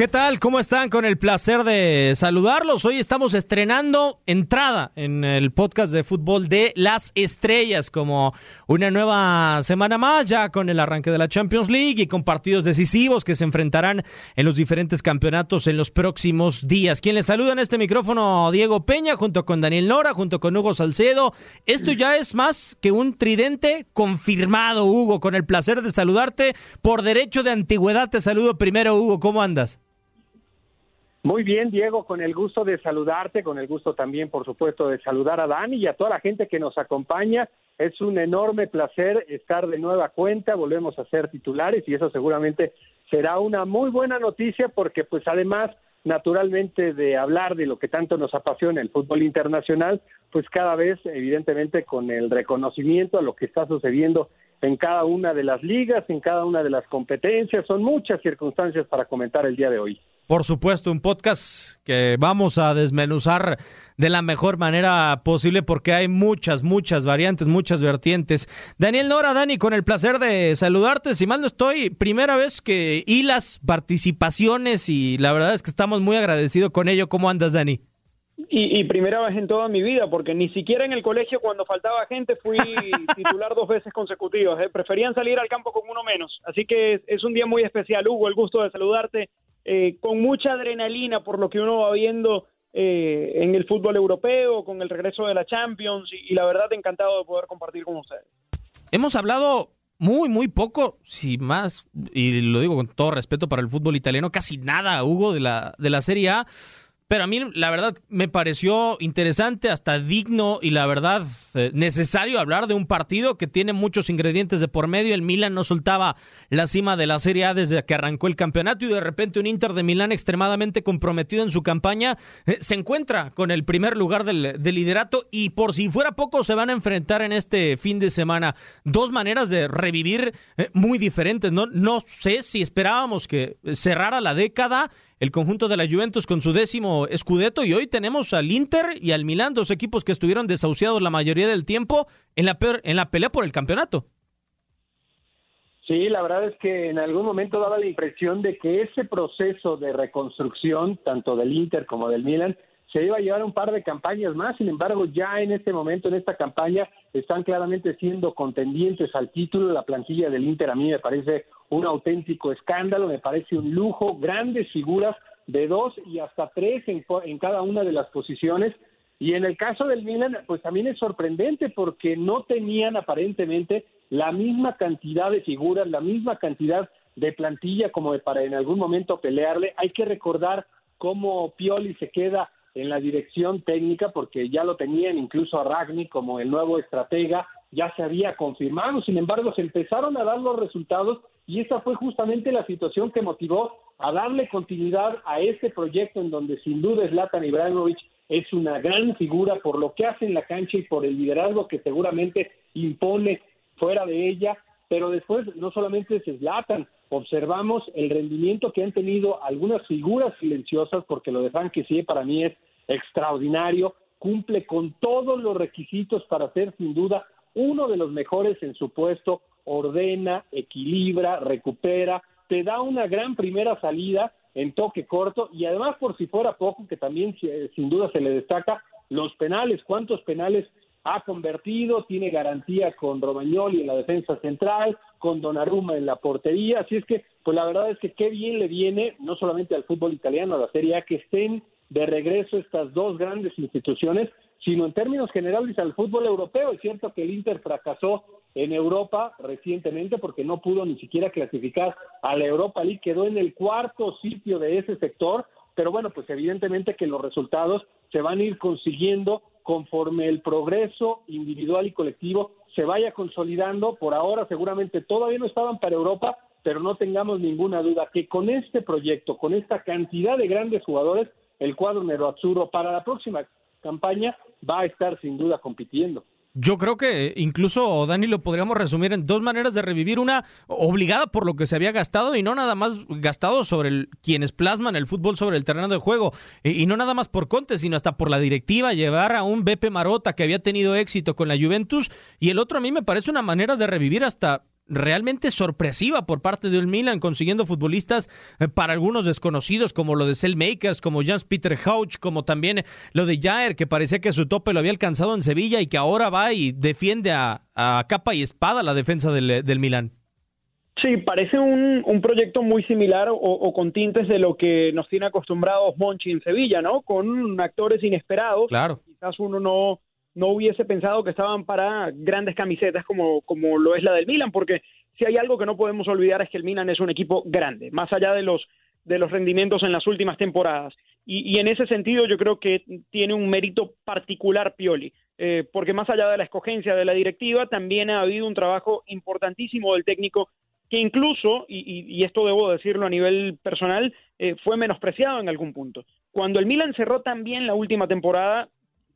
¿Qué tal? ¿Cómo están? Con el placer de saludarlos. Hoy estamos estrenando entrada en el podcast de fútbol de las estrellas, como una nueva semana más, ya con el arranque de la Champions League y con partidos decisivos que se enfrentarán en los diferentes campeonatos en los próximos días. Quien les saluda en este micrófono, Diego Peña, junto con Daniel Nora, junto con Hugo Salcedo. Esto ya es más que un tridente confirmado, Hugo, con el placer de saludarte. Por derecho de antigüedad te saludo primero, Hugo. ¿Cómo andas? Muy bien, Diego, con el gusto de saludarte, con el gusto también, por supuesto, de saludar a Dani y a toda la gente que nos acompaña. Es un enorme placer estar de nueva cuenta, volvemos a ser titulares y eso seguramente será una muy buena noticia porque pues además naturalmente de hablar de lo que tanto nos apasiona el fútbol internacional, pues cada vez evidentemente con el reconocimiento a lo que está sucediendo en cada una de las ligas, en cada una de las competencias, son muchas circunstancias para comentar el día de hoy. Por supuesto, un podcast que vamos a desmenuzar de la mejor manera posible porque hay muchas, muchas variantes, muchas vertientes. Daniel Nora, Dani, con el placer de saludarte. Si mal no estoy, primera vez que hilas participaciones y la verdad es que estamos muy agradecidos con ello. ¿Cómo andas, Dani? Y, y, primera vez en toda mi vida, porque ni siquiera en el colegio cuando faltaba gente fui titular dos veces consecutivas. ¿eh? Preferían salir al campo con uno menos. Así que es, es un día muy especial, Hugo, el gusto de saludarte eh, con mucha adrenalina por lo que uno va viendo eh, en el fútbol europeo, con el regreso de la Champions y, y, la verdad encantado de poder compartir con ustedes. Hemos hablado muy, muy poco, si más, y lo digo con todo respeto para el fútbol italiano, casi nada, Hugo, de la, de la Serie A. Pero a mí, la verdad, me pareció interesante, hasta digno y la verdad eh, necesario hablar de un partido que tiene muchos ingredientes de por medio. El Milan no soltaba la cima de la Serie A desde que arrancó el campeonato y de repente un Inter de Milán extremadamente comprometido en su campaña eh, se encuentra con el primer lugar del, liderato y por si fuera poco se van a enfrentar en este fin de semana. Dos maneras de revivir eh, muy diferentes. No, no sé si esperábamos que cerrara la década el conjunto de la Juventus con su décimo escudeto y hoy tenemos al Inter y al Milán, dos equipos que estuvieron desahuciados la mayoría del tiempo en la, en la pelea por el campeonato. Sí, la verdad es que en algún momento daba la impresión de que ese proceso de reconstrucción, tanto del Inter como del Milan, se iba a llevar un par de campañas más, sin embargo ya en este momento, en esta campaña, están claramente siendo contendientes al título. La plantilla del Inter a mí me parece un auténtico escándalo, me parece un lujo, grandes figuras de dos y hasta tres en, en cada una de las posiciones. Y en el caso del Milan, pues también es sorprendente porque no tenían aparentemente la misma cantidad de figuras, la misma cantidad de plantilla como de para en algún momento pelearle. Hay que recordar cómo Pioli se queda en la dirección técnica porque ya lo tenían incluso a Ragni como el nuevo estratega, ya se había confirmado, sin embargo se empezaron a dar los resultados y esa fue justamente la situación que motivó a darle continuidad a este proyecto en donde sin duda Zlatan Ibrahimovic es una gran figura por lo que hace en la cancha y por el liderazgo que seguramente impone fuera de ella, pero después no solamente es Zlatan, observamos el rendimiento que han tenido algunas figuras silenciosas, porque lo de sí para mí es extraordinario, cumple con todos los requisitos para ser sin duda uno de los mejores en su puesto, ordena, equilibra, recupera, te da una gran primera salida en toque corto. Y además por si fuera poco, que también sin duda se le destaca, los penales, cuántos penales ha convertido, tiene garantía con Romagnoli en la defensa central, con Donnarumma en la portería, así es que, pues la verdad es que qué bien le viene, no solamente al fútbol italiano, a la Serie A, que estén de regreso estas dos grandes instituciones, sino en términos generales al fútbol europeo. Es cierto que el Inter fracasó en Europa recientemente porque no pudo ni siquiera clasificar a la Europa League, quedó en el cuarto sitio de ese sector, pero bueno, pues evidentemente que los resultados se van a ir consiguiendo conforme el progreso individual y colectivo se vaya consolidando. Por ahora seguramente todavía no estaban para Europa, pero no tengamos ninguna duda que con este proyecto, con esta cantidad de grandes jugadores, el cuadro Nero para la próxima campaña va a estar sin duda compitiendo. Yo creo que incluso, Dani, lo podríamos resumir en dos maneras de revivir. Una obligada por lo que se había gastado y no nada más gastado sobre el, quienes plasman el fútbol sobre el terreno de juego. Y, no nada más por Conte, sino hasta por la directiva, llevar a un Beppe Marota que había tenido éxito con la Juventus. Y el otro a mí me parece una manera de revivir hasta realmente sorpresiva por parte del Milan, consiguiendo futbolistas eh, para algunos desconocidos, como lo de Makers, como Jans Peter Hauch, como también lo de Jair, que parecía que su tope lo había alcanzado en Sevilla y que ahora va y defiende a, capa y espada la defensa del, del Milan. Sí, parece un, un proyecto muy similar o, con tintes de lo que nos tiene acostumbrados Monchi en Sevilla, ¿no? Con actores inesperados. Claro. Quizás uno no, no hubiese pensado que estaban para grandes camisetas como, como lo es la del Milan, porque si hay algo que no podemos olvidar es que el Milan es un equipo grande, más allá de los de los rendimientos en las últimas temporadas. Y, en ese sentido yo creo que tiene un mérito particular Pioli, eh, porque más allá de la escogencia de la directiva, también ha habido un trabajo importantísimo del técnico que incluso, y, esto debo decirlo a nivel personal, eh, fue menospreciado en algún punto. Cuando el Milan cerró también la última temporada,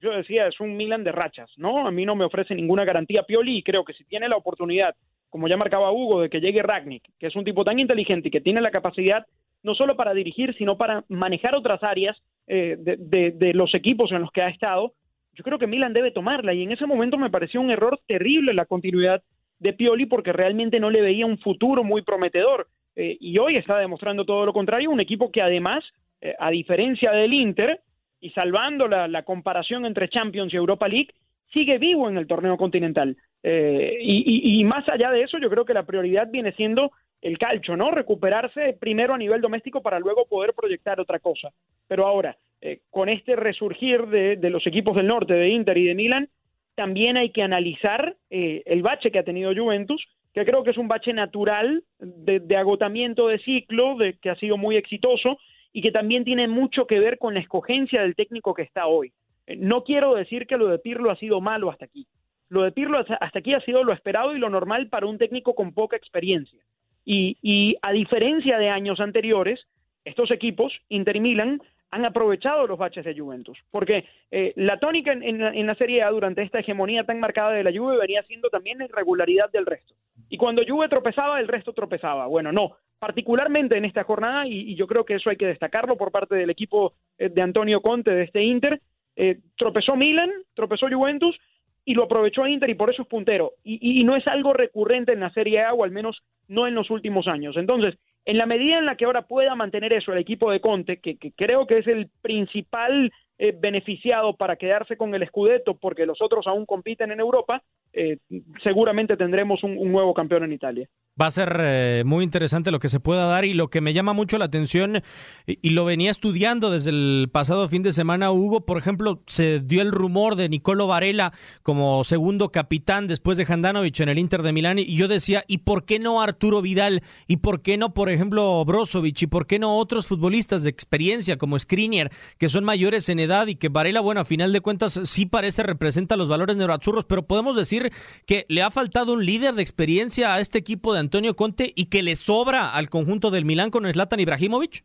yo decía, es un Milan de rachas, ¿no? A mí no me ofrece ninguna garantía Pioli y creo que si tiene la oportunidad, como ya marcaba Hugo, de que llegue Ragnick, que es un tipo tan inteligente y que tiene la capacidad no solo para dirigir, sino para manejar otras áreas eh, de, los equipos en los que ha estado, yo creo que Milan debe tomarla y en ese momento me pareció un error terrible la continuidad de Pioli porque realmente no le veía un futuro muy prometedor. Eh, y hoy está demostrando todo lo contrario, un equipo que además, eh, a diferencia del Inter, y salvando la, comparación entre Champions y Europa League, sigue vivo en el torneo continental. Eh, y, más allá de eso, yo creo que la prioridad viene siendo el calcho, ¿no? Recuperarse primero a nivel doméstico para luego poder proyectar otra cosa. Pero ahora, eh, con este resurgir de, los equipos del norte, de Inter y de Milan, también hay que analizar eh, el bache que ha tenido Juventus, que creo que es un bache natural de, de agotamiento de ciclo, de, que ha sido muy exitoso y que también tiene mucho que ver con la escogencia del técnico que está hoy. Eh, no quiero decir que lo de Pirlo ha sido malo hasta aquí. Lo de Pirlo hasta aquí ha sido lo esperado y lo normal para un técnico con poca experiencia. Y, a diferencia de años anteriores, estos equipos, Inter y Milan, han aprovechado los baches de Juventus. Porque eh, la tónica en, en, la Serie A durante esta hegemonía tan marcada de la Juve venía siendo también la irregularidad del resto. Y cuando Juve tropezaba, el resto tropezaba. Bueno, no, particularmente en esta jornada, y, yo creo que eso hay que destacarlo por parte del equipo eh, de Antonio Conte de este Inter, eh, tropezó Milan, tropezó Juventus, y lo aprovechó Inter y por eso es puntero. Y, y, no es algo recurrente en la Serie A, o al menos no en los últimos años. Entonces, en la medida en la que ahora pueda mantener eso el equipo de Conte, que, creo que es el principal eh, beneficiado para quedarse con el Scudetto, porque los otros aún compiten en Europa, eh, seguramente tendremos un, nuevo campeón en Italia. Va a ser eh, muy interesante lo que se pueda dar y lo que me llama mucho la atención y, lo venía estudiando desde el pasado fin de semana, Hugo, por ejemplo, se dio el rumor de Nicolo Varela como segundo capitán después de Handanovic en el Inter de Milán y yo decía, ¿y por qué no Arturo Vidal? ¿Y por qué no, por ejemplo, Brozovic? ¿Y por qué no otros futbolistas de experiencia como Skriniar, que son mayores en edad y que Varela, bueno, a final de cuentas sí parece representa los valores neuroazurros, pero podemos decir que le ha faltado un líder de experiencia a este equipo de Antonio Conte y que le sobra al conjunto del Milán con Zlatan Ibrahimovic?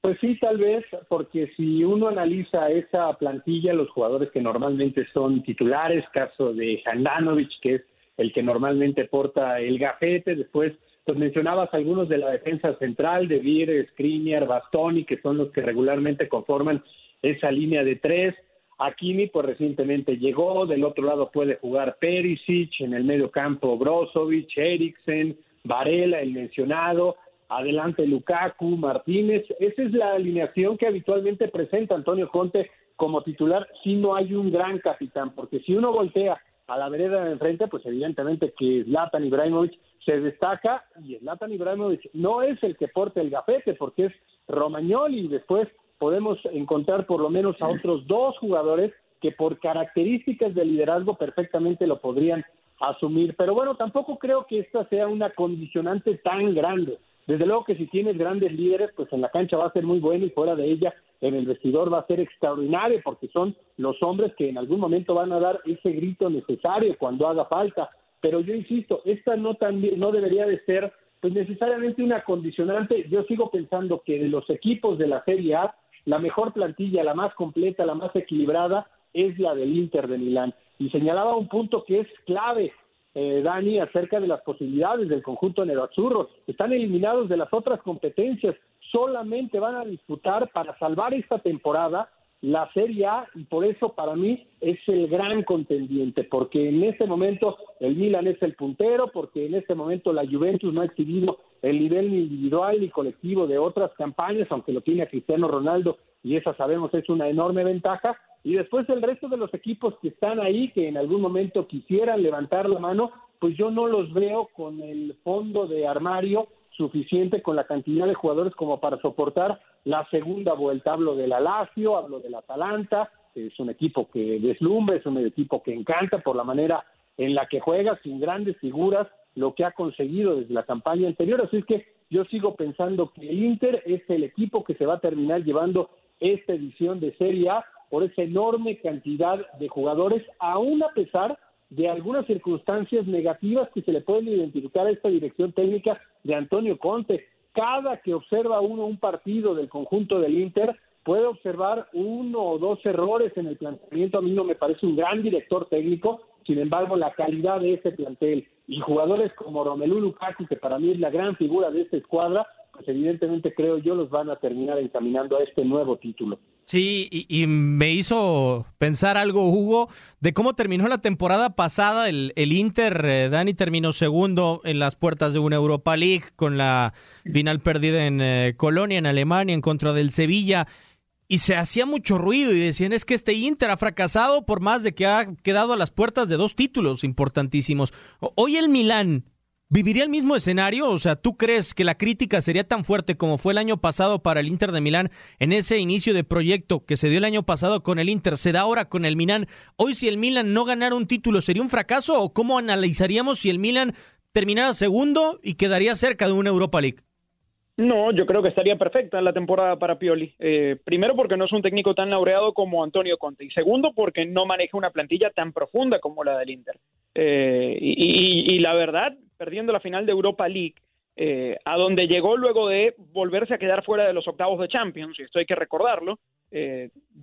Pues sí, tal vez, porque si uno analiza esa plantilla, los jugadores que normalmente son titulares, caso de Handanovic, que es el que normalmente porta el gafete, después pues mencionabas algunos de la defensa central, de Vir, Skriniar, Bastoni, que son los que regularmente conforman esa línea de tres. Akimi pues recientemente llegó, del otro lado puede jugar Perisic, en el medio campo Brozovic, Eriksen, Varela, el mencionado, adelante Lukaku, Martínez. Esa es la alineación que habitualmente presenta Antonio Conte como titular si no hay un gran capitán, porque si uno voltea a la vereda de enfrente, pues evidentemente que Zlatan Ibrahimovic se destaca y Zlatan Ibrahimovic no es el que porta el gafete, porque es Romagnoli y después podemos encontrar por lo menos a otros dos jugadores que por características de liderazgo perfectamente lo podrían asumir. Pero bueno, tampoco creo que esta sea una condicionante tan grande. Desde luego que si tienes grandes líderes, pues en la cancha va a ser muy bueno y fuera de ella en el vestidor va a ser extraordinario porque son los hombres que en algún momento van a dar ese grito necesario cuando haga falta. pero yo insisto, esta no, también, no debería de ser pues necesariamente una condicionante. Yo sigo pensando que de los equipos de la Serie A, la mejor plantilla, la más completa, la más equilibrada, es la del Inter de Milán. Y señalaba un punto que es clave, eh, Dani, acerca de las posibilidades del conjunto nerazzurro. Están eliminados de las otras competencias, solamente van a disputar para salvar esta temporada la Serie A y por eso para mí es el gran contendiente, porque en este momento el Milan es el puntero, porque en este momento la Juventus no ha exhibido el nivel individual y colectivo de otras campañas, aunque lo tiene a Cristiano Ronaldo y esa sabemos es una enorme ventaja, y después el resto de los equipos que están ahí, que en algún momento quisieran levantar la mano, pues yo no los veo con el fondo de armario suficiente con la cantidad de jugadores como para soportar la segunda vuelta. Hablo del Alacio, hablo del Atalanta, es un equipo que deslumbra, es un equipo que encanta por la manera en la que juega, sin grandes figuras, lo que ha conseguido desde la campaña anterior. Así es que yo sigo pensando que el Inter es el equipo que se va a terminar llevando esta edición de Serie A por esa enorme cantidad de jugadores, aún a pesar de algunas circunstancias negativas que se le pueden identificar a esta dirección técnica de Antonio Conte. Cada que observa uno un partido del conjunto del Inter, puede observar uno o dos errores en el planteamiento. A mí no me parece un gran director técnico, sin embargo, la calidad de ese plantel y jugadores como Romelu Lukaku, que para mí es la gran figura de esta escuadra, pues evidentemente creo yo los van a terminar encaminando a este nuevo título. Sí, y, me hizo pensar algo, Hugo, de cómo terminó la temporada pasada. El, el Inter, eh, Dani, terminó segundo en las puertas de una Europa League con la final perdida en eh, Colonia, en Alemania, en contra del Sevilla. Y se hacía mucho ruido y decían, es que este Inter ha fracasado por más de que ha quedado a las puertas de dos títulos importantísimos. Hoy el Milán ¿Viviría el mismo escenario? O sea, ¿tú crees que la crítica sería tan fuerte como fue el año pasado para el Inter de Milán en ese inicio de proyecto que se dio el año pasado con el Inter, se da ahora con el Milán? Hoy si el Milán no ganara un título, ¿sería un fracaso? ¿O cómo analizaríamos si el Milán terminara segundo y quedaría cerca de una Europa League? No, yo creo que estaría perfecta la temporada para Pioli. Eh, primero porque no es un técnico tan laureado como Antonio Conte y segundo porque no maneja una plantilla tan profunda como la del Inter. Eh, y, la verdad, perdiendo la final de Europa League, eh, a donde llegó luego de volverse a quedar fuera de los octavos de Champions, y esto hay que recordarlo,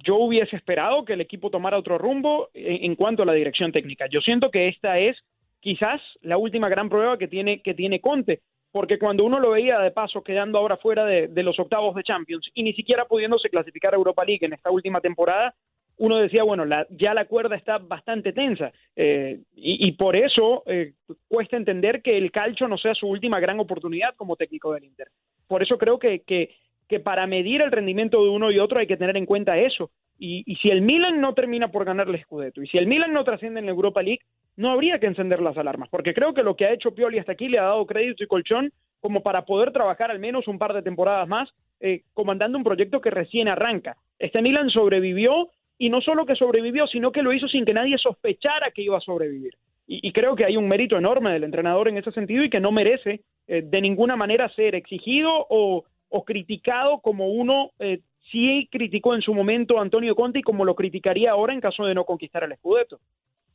yo hubiese esperado que el equipo tomara otro rumbo en, cuanto a la dirección técnica. Yo siento que esta es quizás la última gran prueba que tiene, que tiene Conte porque cuando uno lo veía de paso quedando ahora fuera de, los octavos de Champions y ni siquiera pudiéndose clasificar a Europa League en esta última temporada, uno decía, bueno, ya la cuerda está bastante tensa eh, y, por eso eh, cuesta entender que el calcio no sea su última gran oportunidad como técnico del Inter. Por eso creo que, que, para medir el rendimiento de uno y otro hay que tener en cuenta eso. Y, y si el Milan no termina por ganar el Scudetto y si el Milan no trasciende en la Europa League, no habría que encender las alarmas, porque creo que lo que ha hecho Pioli hasta aquí le ha dado crédito y colchón como para poder trabajar al menos un par de temporadas más eh, comandando un proyecto que recién arranca. Este Milan sobrevivió y no solo que sobrevivió, sino que lo hizo sin que nadie sospechara que iba a sobrevivir. Y, creo que hay un mérito enorme del entrenador en ese sentido y que no merece eh, de ninguna manera ser exigido o, criticado como uno eh, sí criticó en su momento a Antonio Conte y como lo criticaría ahora en caso de no conquistar el Scudetto.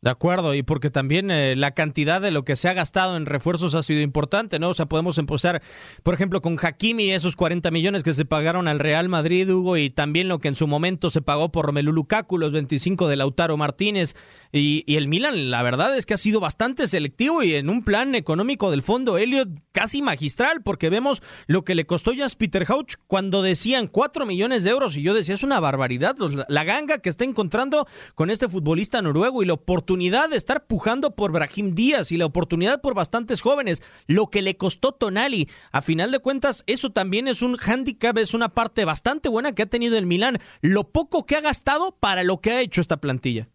De acuerdo, y porque también eh, la cantidad de lo que se ha gastado en refuerzos ha sido importante, ¿no? O sea, podemos empezar, por ejemplo, con Hakimi, esos 40 millones que se pagaron al Real Madrid, Hugo, y también lo que en su momento se pagó por Romelu Lukaku, los 25 de Lautaro Martínez, y, el Milan, la verdad es que ha sido bastante selectivo y en un plan económico del fondo Elliot casi magistral, porque vemos lo que le costó ya Peter Hauch cuando decían 4 millones de euros, y yo decía, es una barbaridad, la ganga que está encontrando con este futbolista noruego y la oportunidad oportunidad de estar pujando por Brahim Díaz y la oportunidad por bastantes jóvenes, lo que le costó Tonali. A final de cuentas, eso también es un hándicap, es una parte bastante buena que ha tenido el Milán, lo poco que ha gastado para lo que ha hecho esta plantilla.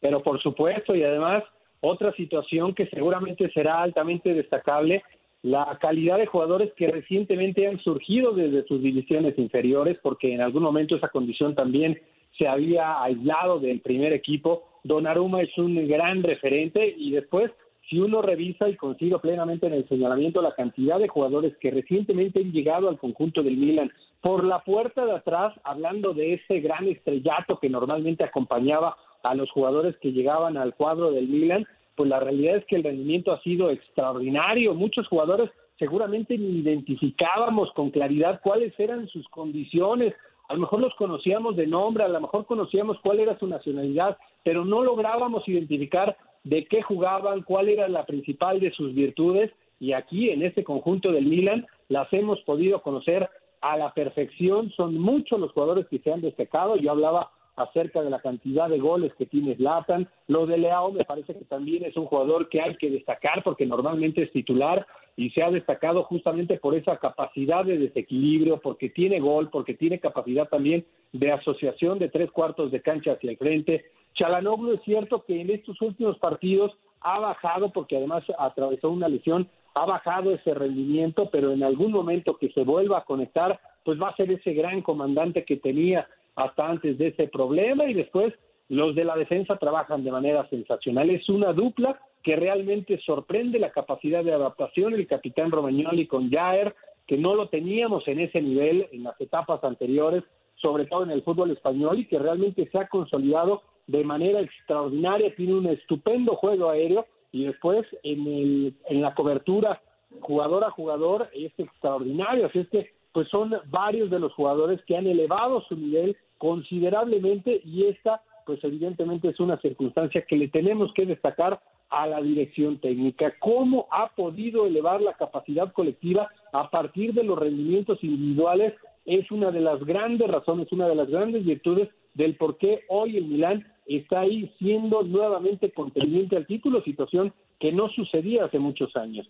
Pero por supuesto, y además, otra situación que seguramente será altamente destacable, la calidad de jugadores que recientemente han surgido desde sus divisiones inferiores, porque en algún momento esa condición también se había aislado del primer equipo Donnarumma es un gran referente y después si uno revisa y consigo plenamente en el señalamiento la cantidad de jugadores que recientemente han llegado al conjunto del Milan por la puerta de atrás, hablando de ese gran estrellato que normalmente acompañaba a los jugadores que llegaban al cuadro del Milan, pues la realidad es que el rendimiento ha sido extraordinario. Muchos jugadores seguramente identificábamos con claridad cuáles eran sus condiciones. A lo mejor los conocíamos de nombre, a lo mejor conocíamos cuál era su nacionalidad, pero no lográbamos identificar de qué jugaban, cuál era la principal de sus virtudes. Y aquí, en este conjunto del Milan, las hemos podido conocer a la perfección. Son muchos los jugadores que se han destacado. Yo hablaba acerca de la cantidad de goles que tiene Zlatan. Lo de Leao me parece que también es un jugador que hay que destacar porque normalmente es titular y se ha destacado justamente por esa capacidad de desequilibrio, porque tiene gol, porque tiene capacidad también de asociación de tres cuartos de cancha hacia el frente. Chalanoglu es cierto que en estos últimos partidos ha bajado porque además atravesó una lesión, ha bajado ese rendimiento, pero en algún momento que se vuelva a conectar, pues va a ser ese gran comandante que tenía hasta antes de ese problema y después los de la defensa trabajan de manera sensacional. Es una dupla que realmente sorprende la capacidad de adaptación. El capitán Romagnoli con Jair, que no lo teníamos en ese nivel en las etapas anteriores, sobre todo en el fútbol español y que realmente se ha consolidado de manera extraordinaria, tiene un estupendo juego aéreo y después en, el, en la cobertura jugador a jugador es extraordinario, así es que pues son varios de los jugadores que han elevado su nivel considerablemente y esta pues evidentemente es una circunstancia que le tenemos que destacar a la dirección técnica, cómo ha podido elevar la capacidad colectiva a partir de los rendimientos individuales es una de las grandes razones, una de las grandes virtudes del por qué hoy el Milán está ahí siendo nuevamente contendiente al título, situación que no sucedía hace muchos años.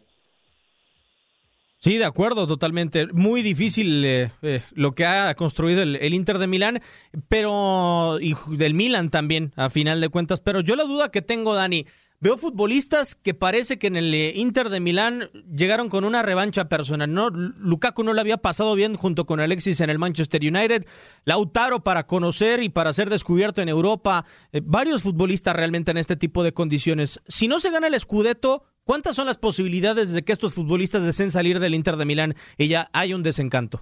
Sí, de acuerdo, totalmente. Muy difícil eh, eh, lo que ha construido el, Inter de Milán, pero y del Milan también, a final de cuentas. Pero yo la duda que tengo, Dani, Veo futbolistas que parece que en el eh, Inter de Milán llegaron con una revancha personal. ¿no? Lukaku no le había pasado bien junto con Alexis en el Manchester United. Lautaro para conocer y para ser descubierto en Europa. Varios futbolistas realmente en este tipo de condiciones. Si no se gana el Scudetto, ¿cuántas son las posibilidades de que estos futbolistas deseen salir del Inter de Milán y ya hay un desencanto?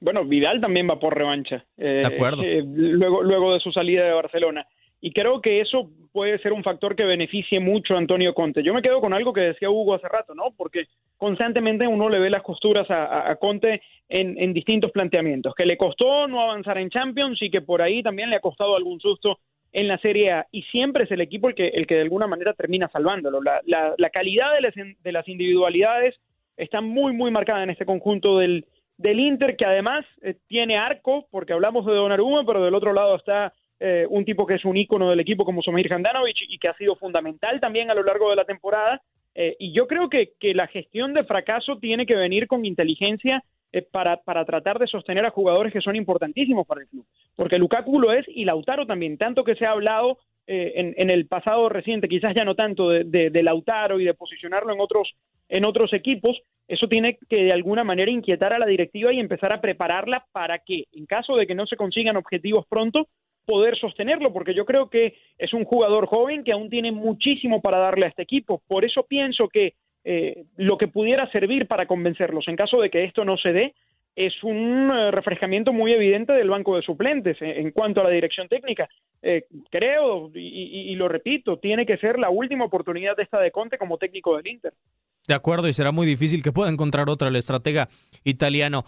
Bueno, Vidal también va por revancha. Eh, de acuerdo. luego, luego de su salida de Barcelona. Y creo que eso puede ser un factor que beneficie mucho a Antonio Conte. Yo me quedo con algo que decía Hugo hace rato, ¿no? Porque constantemente uno le ve las costuras a, Conte en, distintos planteamientos, que le costó no avanzar en Champions y que por ahí también le ha costado algún susto en la Serie A. Y siempre es el equipo el que, el que de alguna manera termina salvándolo. La, calidad de las, de las, individualidades está muy, muy marcada en este conjunto del, del Inter, que además eh, tiene arco, porque hablamos de Donnarumma, pero del otro lado está eh, un tipo que es un ícono del equipo como Somir Handanovic y que ha sido fundamental también a lo largo de la temporada. Eh, y yo creo que, que, la gestión de fracaso tiene que venir con inteligencia eh, para, para, tratar de sostener a jugadores que son importantísimos para el club. Porque Lukaku lo es y Lautaro también, tanto que se ha hablado en, en, el pasado reciente, quizás ya no tanto de, de, de, Lautaro y de posicionarlo en otros, en otros equipos, eso tiene que de alguna manera inquietar a la directiva y empezar a prepararla para que, en caso de que no se consigan objetivos pronto, poder sostenerlo, porque yo creo que es un jugador joven que aún tiene muchísimo para darle a este equipo. Por eso pienso que eh, lo que pudiera servir para convencerlos en caso de que esto no se dé es un eh, refrescamiento muy evidente del banco de suplentes eh, en cuanto a la dirección técnica. creo, y, y, lo repito, tiene que ser la última oportunidad de esta de Conte como técnico del Inter. De acuerdo, y será muy difícil que pueda encontrar otra el estratega italiano.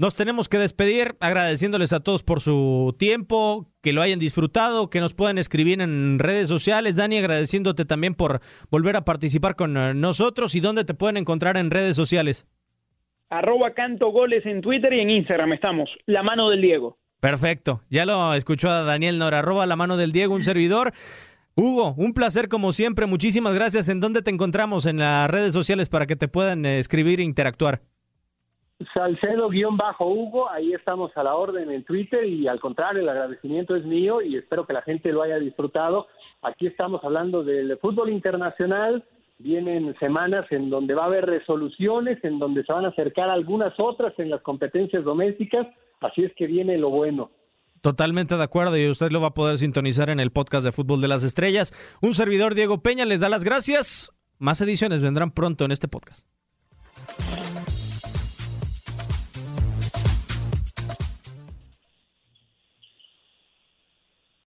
Nos tenemos que despedir agradeciéndoles a todos por su tiempo, que lo hayan disfrutado, que nos puedan escribir en redes sociales. Dani, agradeciéndote también por volver a participar con eh, nosotros y dónde te pueden encontrar en redes sociales. Arroba canto goles en Twitter y en Instagram estamos. La mano del Diego. Perfecto. Ya lo escuchó a Daniel Nora. Arroba la mano del Diego, un servidor. Hugo, un placer como siempre. Muchísimas gracias. ¿En dónde te encontramos en las redes sociales para que te puedan eh, escribir e interactuar? Salcedo-Hugo, ahí estamos a la orden en Twitter y al contrario, el agradecimiento es mío y espero que la gente lo haya disfrutado. Aquí estamos hablando del fútbol internacional, vienen semanas en donde va a haber resoluciones, en donde se van a acercar algunas otras en las competencias domésticas, así es que viene lo bueno. Totalmente de acuerdo y usted lo va a poder sintonizar en el podcast de Fútbol de las Estrellas. Un servidor Diego Peña les da las gracias. Más ediciones vendrán pronto en este podcast.